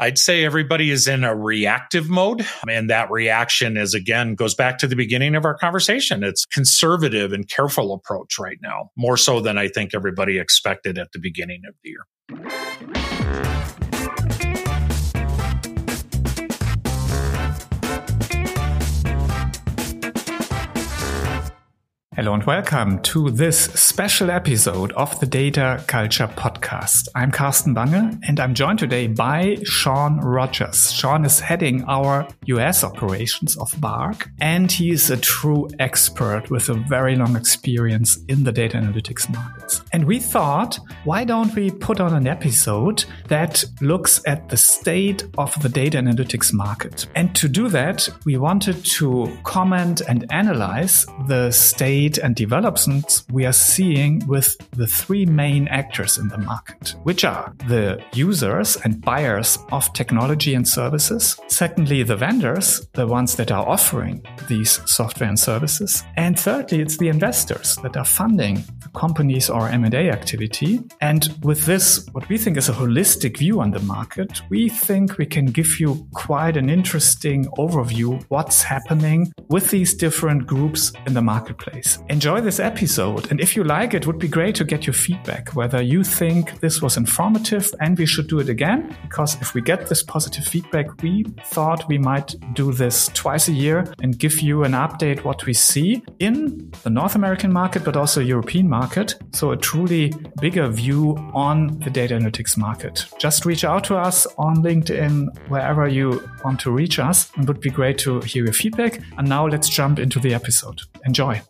I'd say everybody is in a reactive mode. And that reaction is again goes back to the beginning of our conversation. It's conservative and careful approach right now, more so than I think everybody expected at the beginning of the year. Hello and welcome to this special episode of the Data Culture Podcast. I'm Carsten Bange and I'm joined today by Shawn Rogers. Shawn is heading our US operations of BARC and he is a true expert with a very long experience in the data analytics markets. And we thought, why don't we put on an episode that looks at the state of the data analytics market? And to do that, we wanted to comment and analyze the state and developments we are seeing with the three main actors in the market, which are the users and buyers of technology and services. Secondly, the vendors, the ones that are offering these software and services. And thirdly, it's the investors that are funding the companies or M&A activity. And with this, what we think is a holistic view on the market, we think we can give you quite an interesting overview what's happening with these different groups in the marketplace. Enjoy this episode. And if you like it, would be great to get your feedback, whether you think this was informative and we should do it again. Because if we get this positive feedback, we thought we might do this twice a year and give you an update what we see in the North American market, but also European market. So a truly bigger view on the data analytics market. Just reach out to us on LinkedIn, wherever you want to reach us. It would be great to hear your feedback. And now let's jump into the episode. Enjoy.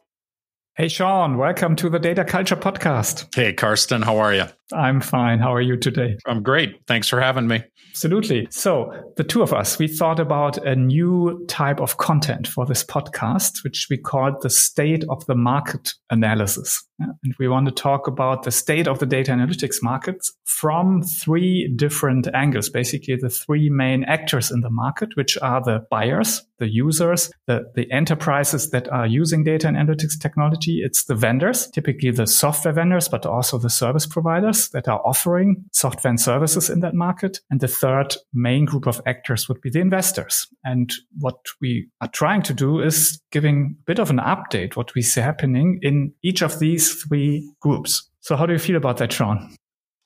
Hey, Shawn, welcome to the Data Culture Podcast. Hey, Carsten, how are you? I'm fine. How are you today? I'm great. Thanks for having me. Absolutely. So, the two of us, we thought about a new type of content for this podcast, which we called the state of the market analysis. And we want to talk about the state of the data analytics markets from three different angles, basically the three main actors in the market, which are the buyers, the users, the, the enterprises that are using data and analytics technology. It's the vendors, typically the software vendors, but also the service providers that are offering software and services in that market. And the third main group of actors would be the investors. And what we are trying to do is giving a bit of an update, what we see happening in each of these three groups. So how do you feel about that, Shawn?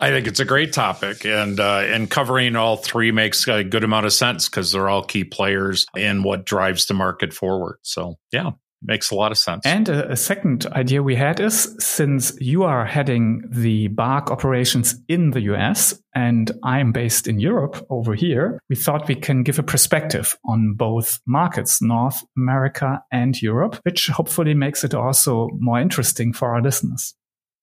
I think it's a great topic, and uh, and covering all three makes a good amount of sense because they're all key players in what drives the market forward. So yeah, makes a lot of sense. And a, a, second idea we had is since you are heading the BARC operations in the US and I'm based in Europe over here, we thought we can give a perspective on both markets, North America and Europe, which hopefully makes it also more interesting for our listeners.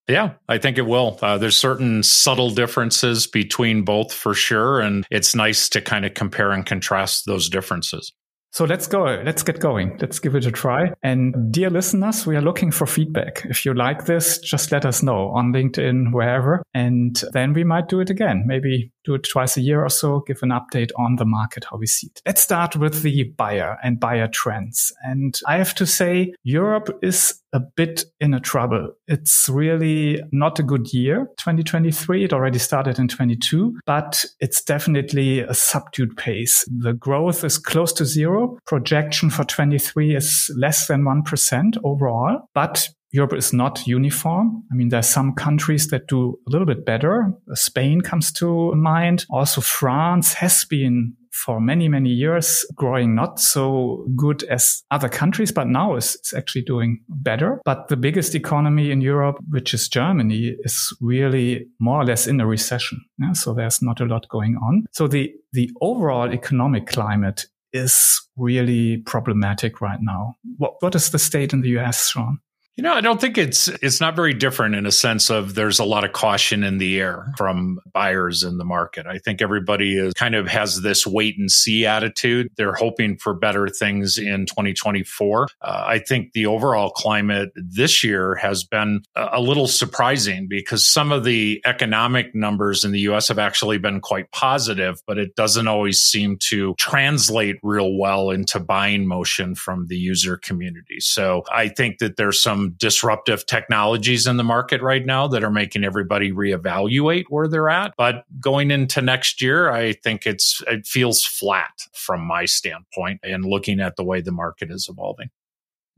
Yeah, I think it will. Uh, there's certain subtle differences between both for sure. And it's nice to kind of compare and contrast those differences. So let's go. Let's get going. Let's give it a try. And dear listeners, we are looking for feedback. If you like this, just let us know on LinkedIn, wherever. And then we might do it again. Maybe do it twice a year or so, give an update on the market, how we see it. Let's start with the buyer and buyer trends. And I have to say, Europe is a bit in a trouble. It's really not a good year, 2023. It already started in 22, but it's definitely a subdued pace. The growth is close to zero. Projection for 23 is less than 1% overall, but Europe is not uniform. I mean, there are some countries that do a little bit better. Spain comes to mind. Also, France has been for many, many years growing not so good as other countries, but now is, actually doing better. But the biggest economy in Europe, which is Germany, is really more or less in a recession. Yeah? So there's not a lot going on. So the, the overall economic climate is really problematic right now. What, what is the state in the US, Shawn? You know, I don't think it's it's not very different in a sense of there's a lot of caution in the air from buyers in the market. I think everybody is kind of has this wait and see attitude. They're hoping for better things in 2024. Uh, I think the overall climate this year has been a, a little surprising because some of the economic numbers in the US have actually been quite positive, but it doesn't always seem to translate real well into buying motion from the user community. So I think that there's some some disruptive technologies in the market right now that are making everybody reevaluate where they're at. But going into next year, I think it's it feels flat from my standpoint and looking at the way the market is evolving.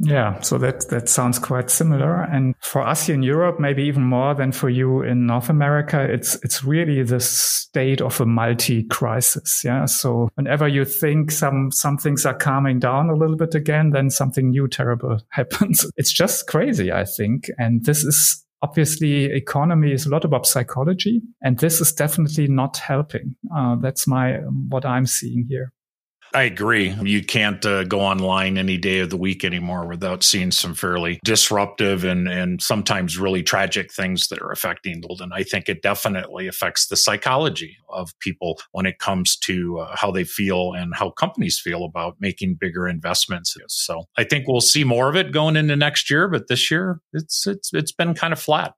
Yeah, so that that sounds quite similar. And for us here in Europe, maybe even more than for you in North America, it's it's really the state of a multi-crisis. Yeah. So whenever you think some some things are calming down a little bit again, then something new terrible happens. It's just crazy, I think. And this is obviously economy is a lot about psychology, and this is definitely not helping. Uh, that's my what I'm seeing here. I agree. You can't uh, go online any day of the week anymore without seeing some fairly disruptive and, and sometimes really tragic things that are affecting. And I think it definitely affects the psychology of people when it comes to uh, how they feel and how companies feel about making bigger investments. So I think we'll see more of it going into next year, but this year it's it's it's been kind of flat.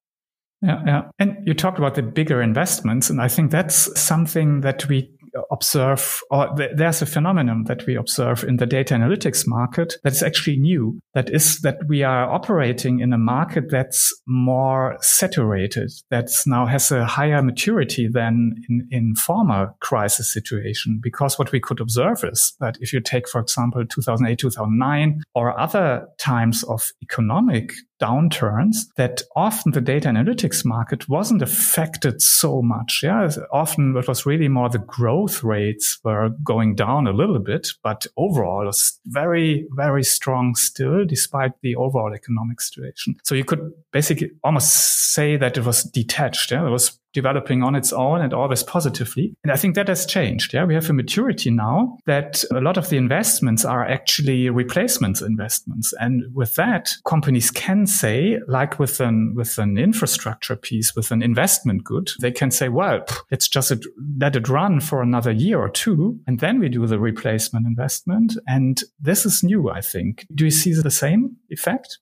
Yeah, yeah. And you talked about the bigger investments, and I think that's something that we observe, or th- there's a phenomenon that we observe in the data analytics market that is actually new. That is that we are operating in a market that's more saturated, that's now has a higher maturity than in, in former crisis situation. Because what we could observe is that if you take, for example, 2008, 2009, or other times of economic downturns that often the data analytics market wasn't affected so much. Yeah, often it was really more the growth rates were going down a little bit, but overall it was very, very strong still, despite the overall economic situation. So you could basically almost say that it was detached. Yeah, it was developing on its own and always positively. And I think that has changed. Yeah. We have a maturity now that a lot of the investments are actually replacements investments. And with that, companies can say, like with an, with an infrastructure piece, with an investment good, they can say, well, let's just let it run for another year or two. And then we do the replacement investment. And this is new, I think. Do you see the same effect?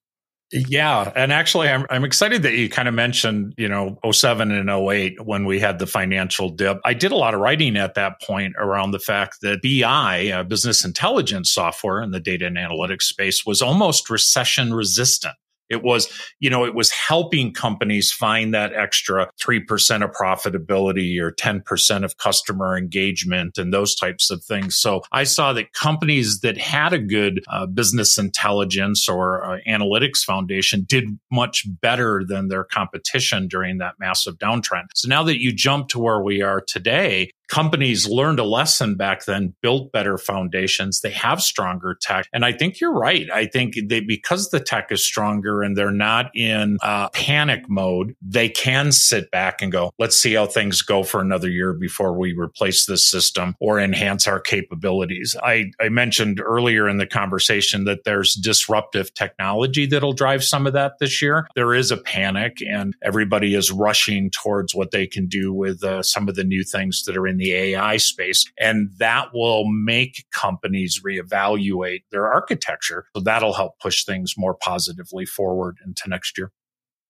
Yeah. And actually, I'm, I'm excited that you kind of mentioned, you know, 07 and 08 when we had the financial dip. I did a lot of writing at that point around the fact that BI, uh, business intelligence software in the data and analytics space, was almost recession resistant. It was, you know, it was helping companies find that extra 3% of profitability or 10% of customer engagement and those types of things. So I saw that companies that had a good uh, business intelligence or uh, analytics foundation did much better than their competition during that massive downtrend. So now that you jump to where we are today, companies learned a lesson back then, built better foundations. They have stronger tech. And I think you're right. I think they, because the tech is stronger and they're not in uh, panic mode, they can sit back and go, let's see how things go for another year before we replace this system or enhance our capabilities. I, I mentioned earlier in the conversation that there's disruptive technology that'll drive some of that this year. There is a panic and everybody is rushing towards what they can do with uh, some of the new things that are in in the AI space. And that will make companies reevaluate their architecture. So that'll help push things more positively forward into next year.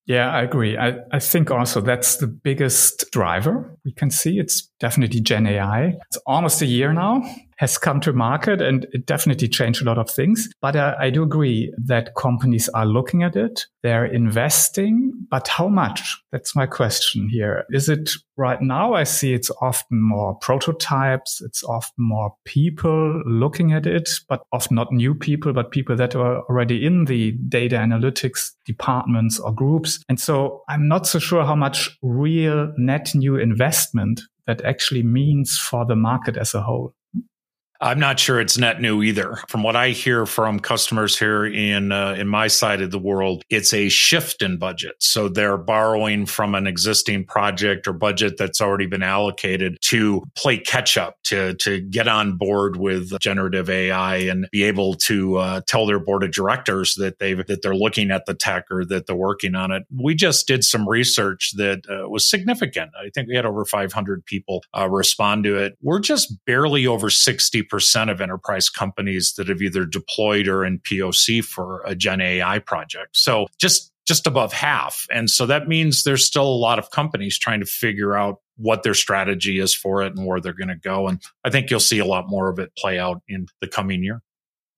Yeah, I agree. I, I think also that's the biggest driver we can see. It's definitely Gen AI. It's almost a year now has come to market and it definitely changed a lot of things. But uh, I do agree that companies are looking at it. They're investing, but how much? That's my question here. Is it right now? I see it's often more prototypes. It's often more people looking at it, but often not new people, but people that are already in the data analytics departments or groups. And so I'm not so sure how much real net new investment that actually means for the market as a whole. I'm not sure it's net new either. From what I hear from customers here in uh, in my side of the world, it's a shift in budget. So they're borrowing from an existing project or budget that's already been allocated to play catch up to to get on board with generative AI and be able to uh, tell their board of directors that they that they're looking at the tech or that they're working on it. We just did some research that uh, was significant. I think we had over 500 people uh, respond to it. We're just barely over 60 percent of enterprise companies that have either deployed or in POC for a Gen AI project. So just just above half. And so that means there's still a lot of companies trying to figure out what their strategy is for it and where they're going to go. And I think you'll see a lot more of it play out in the coming year.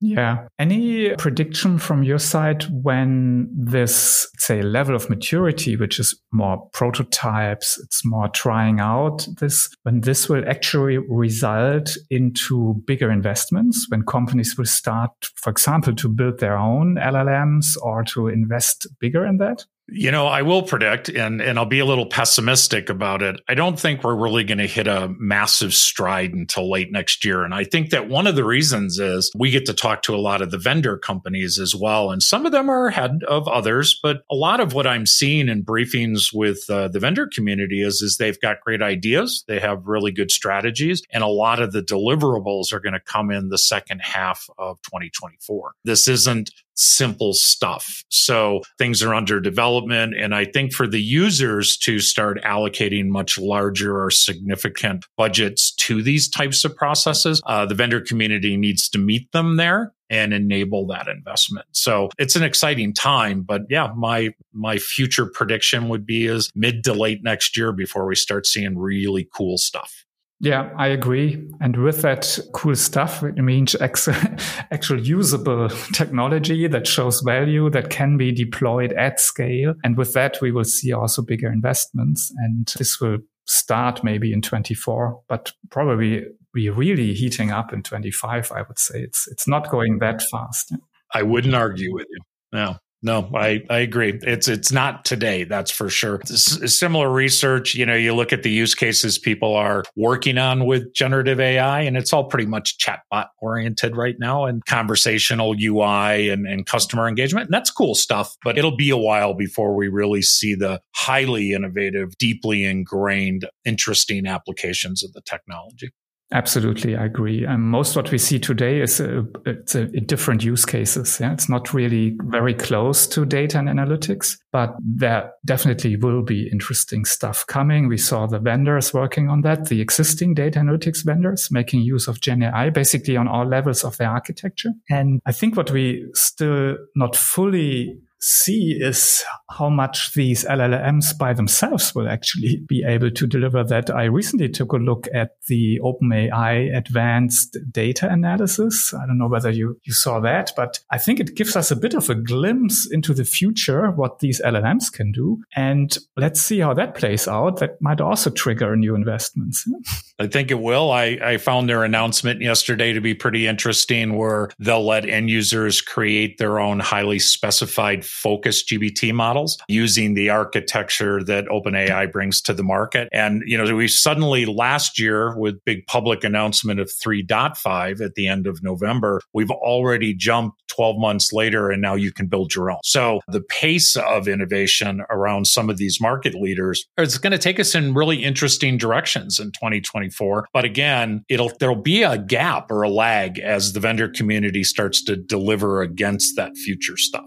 Yeah. Any prediction from your side when this, say, level of maturity, which is more prototypes, it's more trying out this, when this will actually result into bigger investments, when companies will start, for example, to build their own LLMs or to invest bigger in that? You know, I will predict, and, and I'll be a little pessimistic about it. I don't think we're really going to hit a massive stride until late next year. And I think that one of the reasons is we get to talk to a lot of the vendor companies as well. And some of them are ahead of others, but a lot of what I'm seeing in briefings with uh, the vendor community is, is they've got great ideas. They have really good strategies. And a lot of the deliverables are going to come in the second half of 2024. This isn't simple stuff. So things are under development. And I think for the users to start allocating much larger or significant budgets to these types of processes, uh, the vendor community needs to meet them there and enable that investment. So it's an exciting time, but yeah, my my future prediction would be is mid to late next year before we start seeing really cool stuff. Yeah, I agree. And with that cool stuff, it means actual usable technology that shows value that can be deployed at scale. And with that, we will see also bigger investments. And this will start maybe in 24, but probably be really heating up in 25. I would say it's, it's not going that fast. I wouldn't argue with you. No. No, I, I agree. It's it's not today, that's for sure. similar research, you know, you look at the use cases people are working on with generative AI, and it's all pretty much chatbot oriented right now and conversational UI and, and customer engagement. And that's cool stuff, but it'll be a while before we really see the highly innovative, deeply ingrained, interesting applications of the technology. Absolutely, I agree. And most what we see today is a, it's a, a different use cases. Yeah? It's not really very close to data and analytics, but there definitely will be interesting stuff coming. We saw the vendors working on that, the existing data analytics vendors making use of Gen AI basically on all levels of their architecture. And I think what we still not fully see is how much these LLMs by themselves will actually be able to deliver that. I recently took a look at the OpenAI advanced data analysis. I don't know whether you, you saw that, but I think it gives us a bit of a glimpse into the future, what these LLMs can do. And let's see how that plays out. That might also trigger new investments. I think it will. I, I found their announcement yesterday to be pretty interesting where they'll let end users create their own highly specified focused GPT models using the architecture that OpenAI brings to the market. And, you know, we suddenly last year with big public announcement of 3.5 at the end of November, we've already jumped 12 months later and now you can build your own. So the pace of innovation around some of these market leaders is going to take us in really interesting directions in 2024. But again, it'll, there'll be a gap or a lag as the vendor community starts to deliver against that future stuff.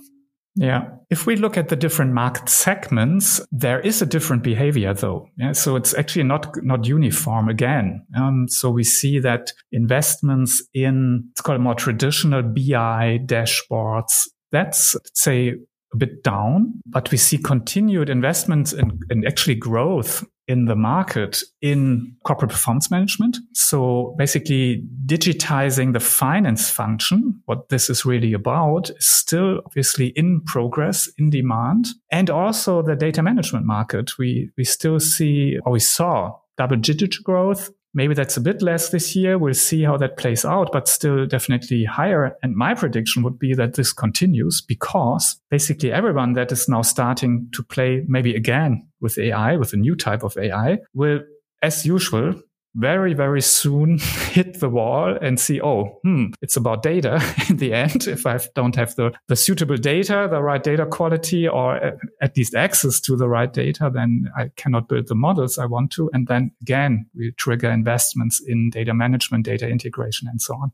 Yeah. If we look at the different market segments, there is a different behavior though. Yeah. So it's actually not, not uniform again. Um, so we see that investments in, it's called more traditional BI dashboards. That's, say, a bit down, but we see continued investments and in, in actually growth in the market in corporate performance management. So basically digitizing the finance function, what this is really about is still obviously in progress, in demand. And also the data management market. We, we still see, or we saw double digit growth Maybe that's a bit less this year. We'll see how that plays out, but still definitely higher. And my prediction would be that this continues because basically everyone that is now starting to play maybe again with AI, with a new type of AI, will, as usual, very, very soon hit the wall and see, oh, hmm, it's about data in the end. If I don't have the, the suitable data, the right data quality, or at least access to the right data, then I cannot build the models I want to. And then again, we trigger investments in data management, data integration, and so on.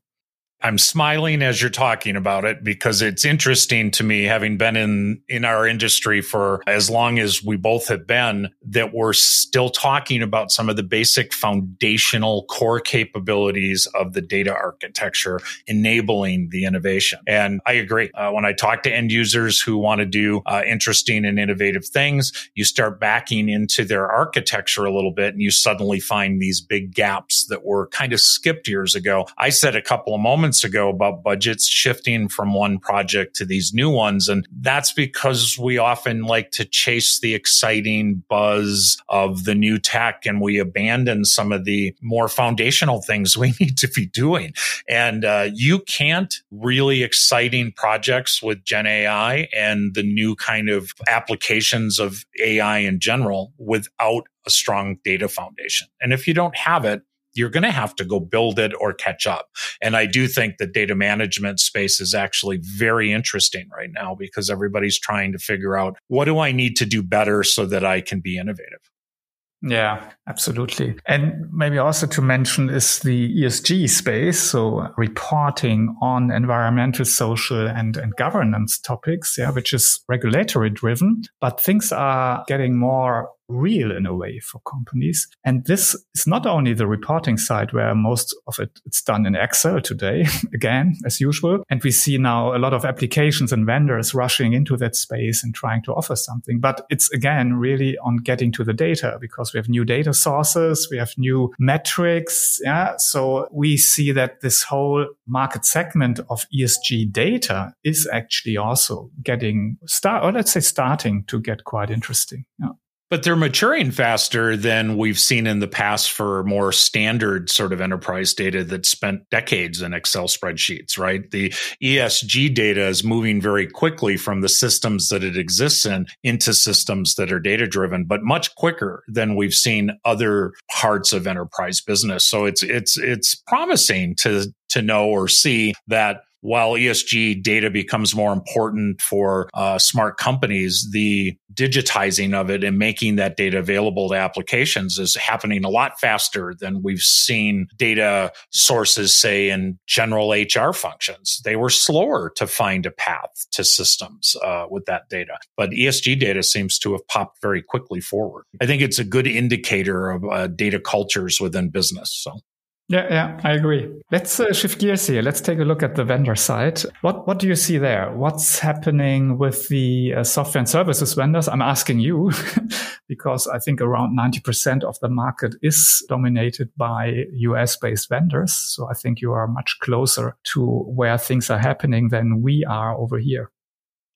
I'm smiling as you're talking about it because it's interesting to me, having been in, in our industry for as long as we both have been, that we're still talking about some of the basic foundational core capabilities of the data architecture enabling the innovation. And I agree. Uh, when I talk to end users who want to do uh, interesting and innovative things, you start backing into their architecture a little bit and you suddenly find these big gaps that were kind of skipped years ago. I said a couple of moments ago about budgets shifting from one project to these new ones. And that's because we often like to chase the exciting buzz of the new tech and we abandon some of the more foundational things we need to be doing. And uh, you can't really exciting projects with Gen AI and the new kind of applications of AI in general without a strong data foundation. And if you don't have it, you're going to have to go build it or catch up. And I do think the data management space is actually very interesting right now because everybody's trying to figure out what do I need to do better so that I can be innovative. Yeah, absolutely. And maybe also to mention is the ESG space. So reporting on environmental, social and, and governance topics. Yeah, which is regulatory driven, but things are getting more real in a way for companies. And this is not only the reporting side where most of it it's done in Excel today, again, as usual. And we see now a lot of applications and vendors rushing into that space and trying to offer something. But it's again really on getting to the data because we have new data sources, we have new metrics. Yeah. So we see that this whole market segment of ESG data is actually also getting start or let's say starting to get quite interesting. Yeah. But they're maturing faster than we've seen in the past for more standard sort of enterprise data that spent decades in Excel spreadsheets, right? The ESG data is moving very quickly from the systems that it exists in into systems that are data driven, but much quicker than we've seen other parts of enterprise business. So it's, it's, it's promising to, to know or see that while ESG data becomes more important for uh, smart companies, the digitizing of it and making that data available to applications is happening a lot faster than we've seen data sources say in general HR functions. They were slower to find a path to systems uh, with that data, but ESG data seems to have popped very quickly forward. I think it's a good indicator of uh, data cultures within business. So. Yeah, yeah, I agree. Let's uh, shift gears here. Let's take a look at the vendor side. What what do you see there? What's happening with the uh, software and services vendors? I'm asking you because I think around 90% of the market is dominated by US based vendors. So I think you are much closer to where things are happening than we are over here.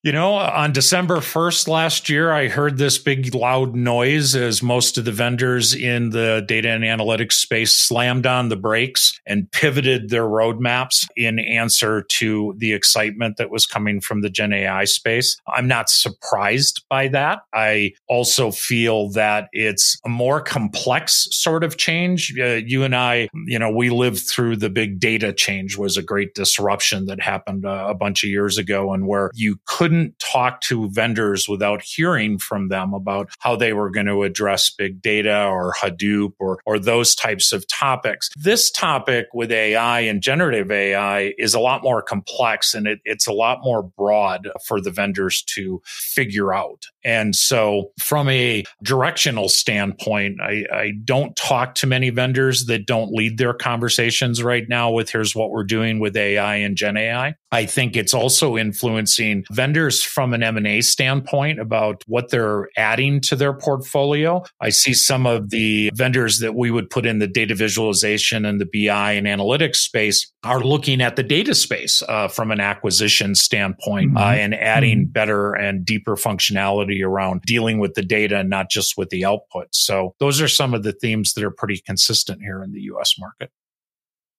You know, on December 1st last year, I heard this big loud noise as most of the vendors in the data and analytics space slammed on the brakes and pivoted their roadmaps in answer to the excitement that was coming from the Gen AI space. I'm not surprised by that. I also feel that it's a more complex sort of change. Uh, you and I, you know, we lived through the big data change was a great disruption that happened uh, a bunch of years ago and where you could couldn't talk to vendors without hearing from them about how they were going to address big data or Hadoop or, or those types of topics. This topic with AI and generative AI is a lot more complex and it, it's a lot more broad for the vendors to figure out. And so from a directional standpoint, I, I don't talk to many vendors that don't lead their conversations right now with here's what we're doing with AI and Gen AI. I think it's also influencing vendors from an M&A standpoint about what they're adding to their portfolio. I see some of the vendors that we would put in the data visualization and the BI and analytics space are looking at the data space uh, from an acquisition standpoint mm-hmm. uh, and adding mm-hmm. better and deeper functionality around dealing with the data and not just with the output. So those are some of the themes that are pretty consistent here in the US market.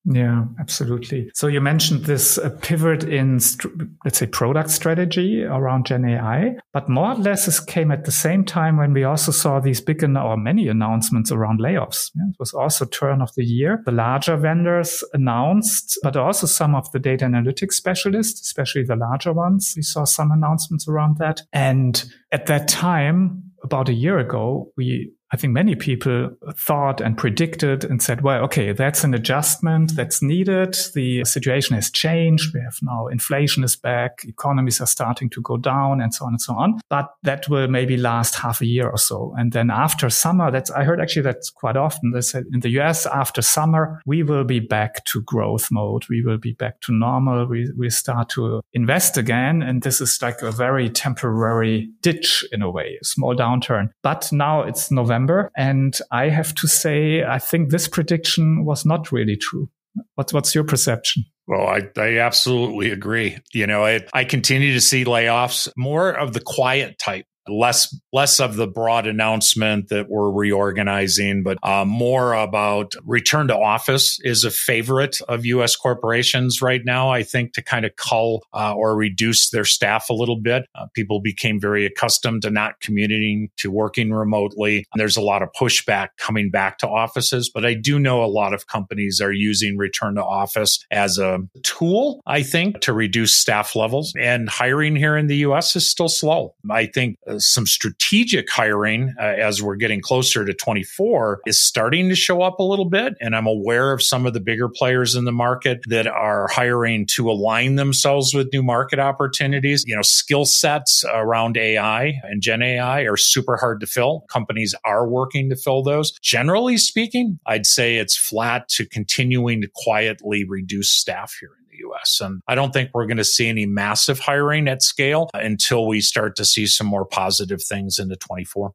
Yeah, absolutely. So you mentioned this uh, pivot in, st- let's say, product strategy around Gen AI, but more or less this came at the same time when we also saw these big an- or many announcements around layoffs. Yeah, it was also turn of the year. The larger vendors announced, but also some of the data analytics specialists, especially the larger ones. We saw some announcements around that. And at that time, about a year ago, we I think many people thought and predicted and said, well, okay, that's an adjustment mm-hmm. that's needed. The situation has changed. We have now inflation is back. Economies are starting to go down and so on and so on. But that will maybe last half a year or so. And then after summer, that's, I heard actually that's quite often. They said in the US after summer, we will be back to growth mode. We will be back to normal. We, we start to invest again. And this is like a very temporary ditch in a way, a small downturn. But now it's November And I have to say, I think this prediction was not really true. What's, what's your perception? Well, I, I absolutely agree. You know, I, I continue to see layoffs more of the quiet type less less of the broad announcement that we're reorganizing, but uh, more about return to office is a favorite of U.S. corporations right now. I think to kind of cull uh, or reduce their staff a little bit. Uh, people became very accustomed to not commuting to working remotely. There's a lot of pushback coming back to offices, but I do know a lot of companies are using return to office as a tool. I think to reduce staff levels and hiring here in the U.S. is still slow. I think some strategic hiring uh, as we're getting closer to 24 is starting to show up a little bit. And I'm aware of some of the bigger players in the market that are hiring to align themselves with new market opportunities. You know, skill sets around AI and Gen AI are super hard to fill. Companies are working to fill those. Generally speaking, I'd say it's flat to continuing to quietly reduce staff here US. And I don't think we're going to see any massive hiring at scale until we start to see some more positive things into 24.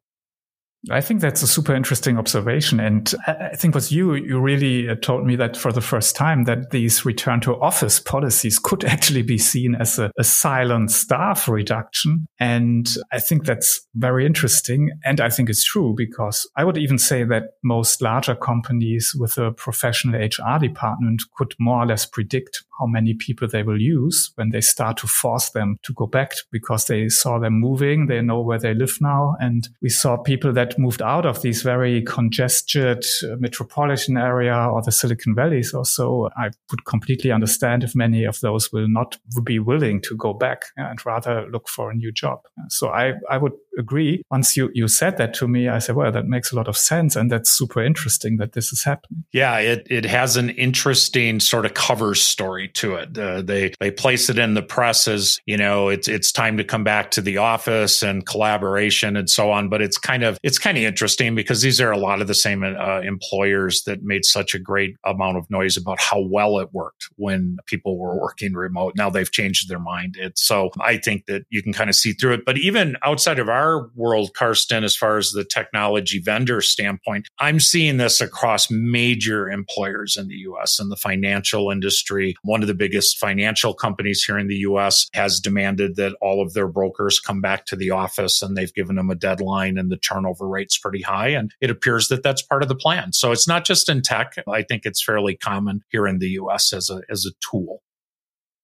I think that's a super interesting observation. And I think was you, you really uh, told me that for the first time that these return to office policies could actually be seen as a, a silent staff reduction. And I think that's very interesting. And I think it's true because I would even say that most larger companies with a professional HR department could more or less predict how many people they will use when they start to force them to go back because they saw them moving. They know where they live now. And we saw people that moved out of these very congested uh, metropolitan area or the Silicon Valleys or so, I would completely understand if many of those will not be willing to go back and rather look for a new job. So I, I would agree. Once you, you said that to me, I said, well, that makes a lot of sense. And that's super interesting that this is happening. Yeah, it, it has an interesting sort of cover story to it. Uh, they, they place it in the press as, you know, it's, it's time to come back to the office and collaboration and so on. But it's kind of, it's kind of interesting because these are a lot of the same uh, employers that made such a great amount of noise about how well it worked when people were working remote. Now they've changed their mind. It's so I think that you can kind of see through it. But even outside of our our world, Carsten, as far as the technology vendor standpoint, I'm seeing this across major employers in the US and the financial industry. One of the biggest financial companies here in the US has demanded that all of their brokers come back to the office and they've given them a deadline and the turnover rate's pretty high. And it appears that that's part of the plan. So it's not just in tech. I think it's fairly common here in the US as a, as a tool.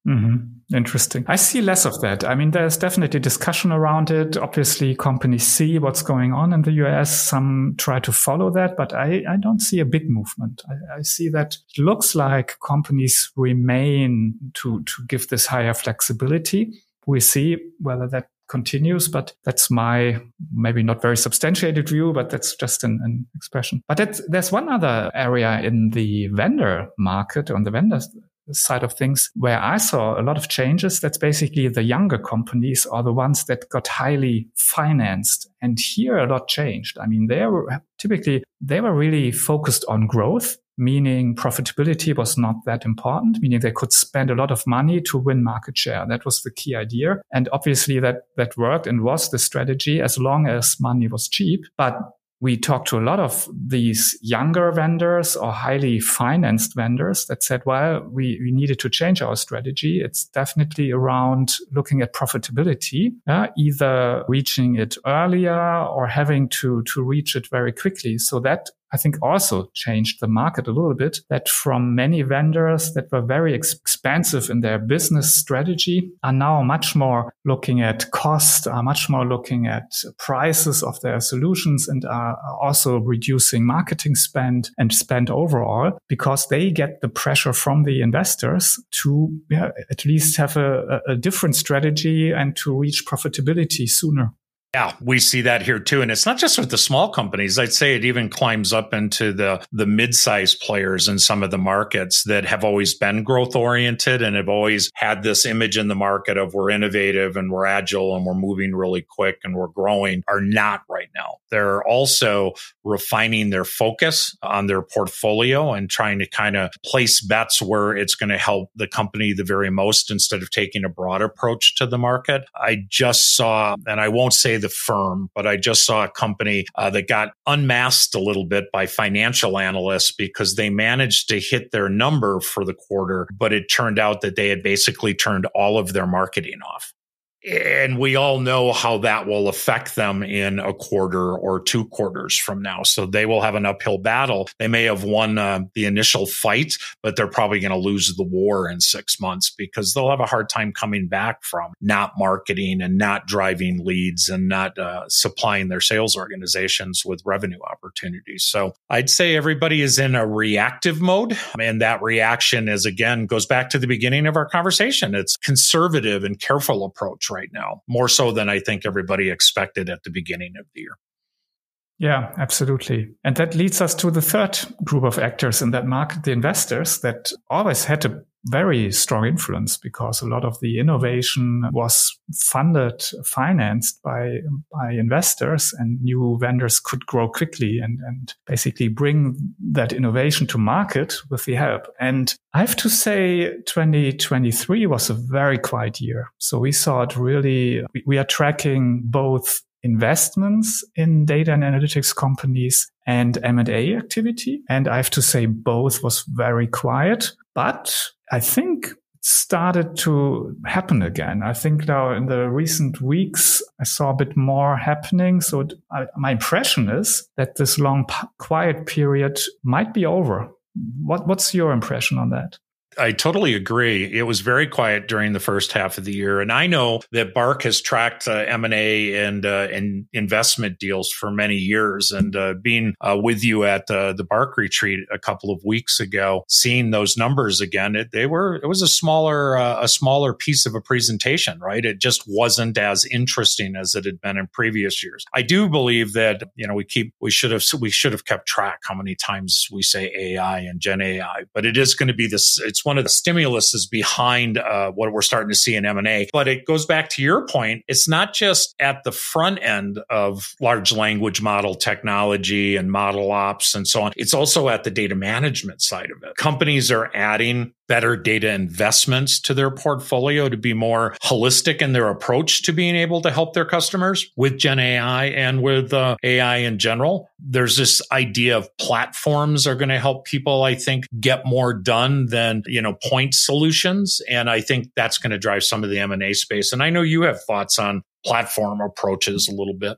Mm-hmm. Interesting. I see less of that. I mean, there's definitely discussion around it. Obviously, companies see what's going on in the US. Some try to follow that, but I, I don't see a big movement. I, I see that it looks like companies remain to, to give this higher flexibility. We see whether that continues, but that's my maybe not very substantiated view, but that's just an, an expression. But there's one other area in the vendor market on the vendor side of things where I saw a lot of changes. That's basically the younger companies are the ones that got highly financed. And here a lot changed. I mean, they were typically, they were really focused on growth, meaning profitability was not that important, meaning they could spend a lot of money to win market share. That was the key idea. And obviously that, that worked and was the strategy as long as money was cheap. But we talked to a lot of these younger vendors or highly financed vendors that said, well, we, we needed to change our strategy. It's definitely around looking at profitability, uh, either reaching it earlier or having to, to reach it very quickly. So that I think also changed the market a little bit that from many vendors that were very expensive in their business strategy are now much more looking at cost, are much more looking at prices of their solutions and are also reducing marketing spend and spend overall because they get the pressure from the investors to yeah, at least have a, a different strategy and to reach profitability sooner. Yeah, we see that here too. And it's not just with the small companies. I'd say it even climbs up into the, the mid-sized players in some of the markets that have always been growth oriented and have always had this image in the market of we're innovative and we're agile and we're moving really quick and we're growing are not right now. They're also refining their focus on their portfolio and trying to kind of place bets where it's going to help the company the very most instead of taking a broad approach to the market. I just saw, and I won't say the firm, but I just saw a company uh, that got unmasked a little bit by financial analysts because they managed to hit their number for the quarter, but it turned out that they had basically turned all of their marketing off and we all know how that will affect them in a quarter or two quarters from now. So they will have an uphill battle. They may have won uh, the initial fight, but they're probably going to lose the war in six months because they'll have a hard time coming back from not marketing and not driving leads and not uh, supplying their sales organizations with revenue opportunities. So I'd say everybody is in a reactive mode. And that reaction is again goes back to the beginning of our conversation. It's conservative and careful approach right now, more so than I think everybody expected at the beginning of the year. Yeah, absolutely. And that leads us to the third group of actors in that market, the investors that always had a very strong influence because a lot of the innovation was funded, financed by, by investors and new vendors could grow quickly and, and basically bring that innovation to market with the help. And I have to say 2023 was a very quiet year. So we saw it really, we are tracking both investments in data and analytics companies and M&A activity. And I have to say both was very quiet, but I think started to happen again. I think now in the recent weeks, I saw a bit more happening. So I, my impression is that this long quiet period might be over. What, what's your impression on that? I totally agree. It was very quiet during the first half of the year, and I know that BARC has tracked uh, M and A and uh, and investment deals for many years. And uh, being uh, with you at uh, the BARC retreat a couple of weeks ago, seeing those numbers again, it, they were it was a smaller uh, a smaller piece of a presentation, right? It just wasn't as interesting as it had been in previous years. I do believe that you know we keep we should have we should have kept track how many times we say AI and Gen AI, but it is going to be this. It's one of the stimuluses behind uh, what we're starting to see in M&A. But it goes back to your point. It's not just at the front end of large language model technology and model ops and so on. It's also at the data management side of it. Companies are adding better data investments to their portfolio to be more holistic in their approach to being able to help their customers with Gen AI and with uh, AI in general. There's this idea of platforms are going to help people, I think, get more done than, you know, point solutions. And I think that's going to drive some of the M&A space. And I know you have thoughts on platform approaches a little bit.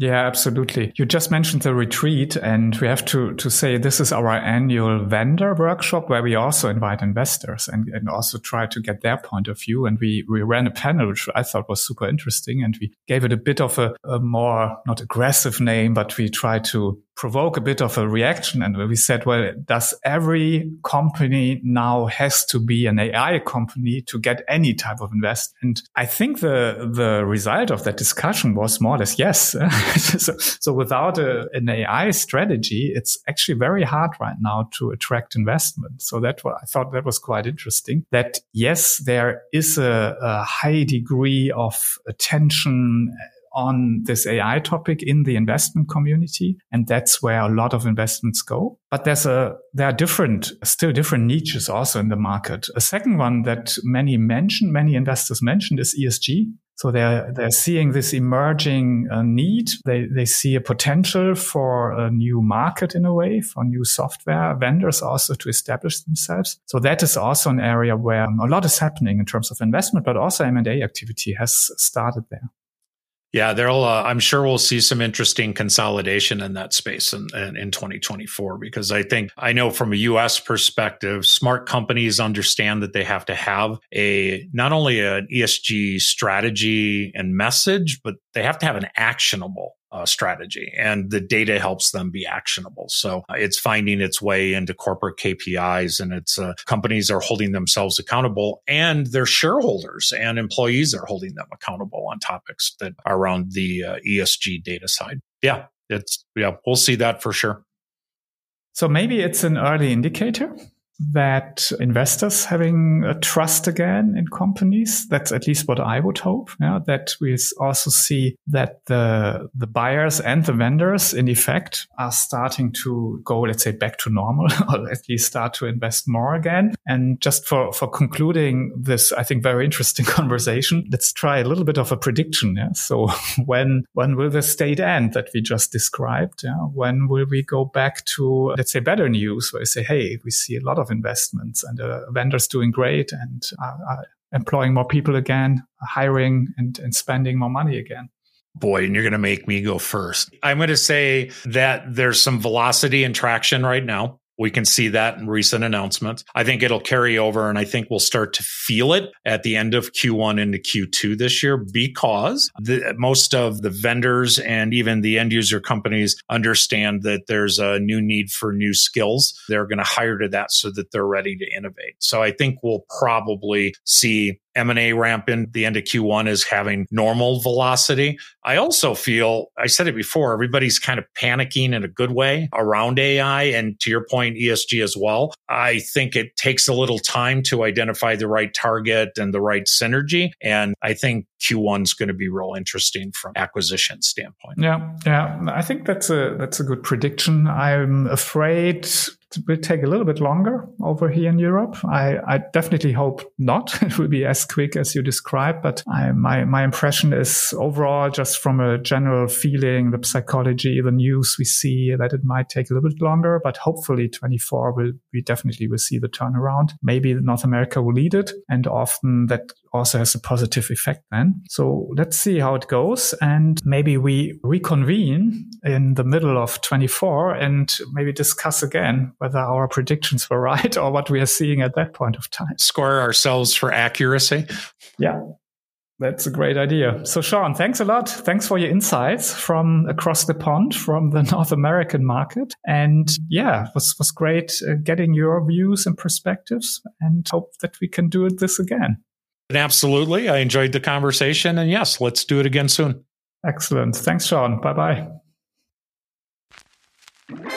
Yeah, absolutely. You just mentioned the retreat and we have to, to say this is our annual vendor workshop where we also invite investors and, and also try to get their point of view. And we, we ran a panel, which I thought was super interesting. And we gave it a bit of a, a more, not aggressive name, but we tried to provoke a bit of a reaction. And we said, well, does every company now has to be an AI company to get any type of investment? And I think the, the result of that discussion was more or less yes. so, so, without a, an AI strategy, it's actually very hard right now to attract investment. So that I thought that was quite interesting that yes, there is a, a high degree of attention on this AI topic in the investment community. And that's where a lot of investments go. But there's a, there are different, still different niches also in the market. A second one that many mention, many investors mentioned is ESG. So they're, they're seeing this emerging uh, need. They, they see a potential for a new market in a way, for new software vendors also to establish themselves. So that is also an area where a lot is happening in terms of investment, but also M&A activity has started there. Yeah, there'll. Uh, I'm sure we'll see some interesting consolidation in that space in, in, in 2024 because I think I know from a U.S. perspective, smart companies understand that they have to have a not only an ESG strategy and message, but they have to have an actionable uh, strategy and the data helps them be actionable. So uh, it's finding its way into corporate KPIs and it's uh, companies are holding themselves accountable and their shareholders and employees are holding them accountable on topics that are around the uh, ESG data side. Yeah, it's, yeah, we'll see that for sure. So maybe it's an early indicator that investors having a trust again in companies. That's at least what I would hope. Yeah, that we also see that the the buyers and the vendors, in effect, are starting to go, let's say, back to normal, or at least start to invest more again. And just for for concluding this, I think very interesting conversation. Let's try a little bit of a prediction. Yeah. So when when will the state end that we just described? Yeah. When will we go back to let's say better news where we say, hey, we see a lot of investments and uh, vendors doing great and are, are employing more people again, hiring and, and spending more money again. Boy, and you're going to make me go first. I'm going to say that there's some velocity and traction right now. We can see that in recent announcements. I think it'll carry over and I think we'll start to feel it at the end of Q1 into Q2 this year because the, most of the vendors and even the end user companies understand that there's a new need for new skills. They're going to hire to that so that they're ready to innovate. So I think we'll probably see M&A ramp in the end of Q1 is having normal velocity. I also feel, I said it before, everybody's kind of panicking in a good way around AI. And to your point, ESG as well. I think it takes a little time to identify the right target and the right synergy. And I think Q1 is going to be real interesting from acquisition standpoint. Yeah. Yeah. I think that's a, that's a good prediction. I'm afraid it will take a little bit longer over here in Europe. I, I definitely hope not. it will be as quick as you described, but I, my, my impression is overall, just from a general feeling, the psychology, the news we see that it might take a little bit longer, but hopefully 24 will, we definitely will see the turnaround. Maybe North America will lead it. And often that also has a positive effect then. So let's see how it goes. And maybe we reconvene in the middle of 24 and maybe discuss again whether our predictions were right or what we are seeing at that point of time. Score ourselves for accuracy. Yeah. That's a great idea. So, Shawn, thanks a lot. Thanks for your insights from across the pond, from the North American market. And yeah, it was, was great uh, getting your views and perspectives and hope that we can do this again. Absolutely. I enjoyed the conversation. And yes, let's do it again soon. Excellent. Thanks, Shawn. Bye bye.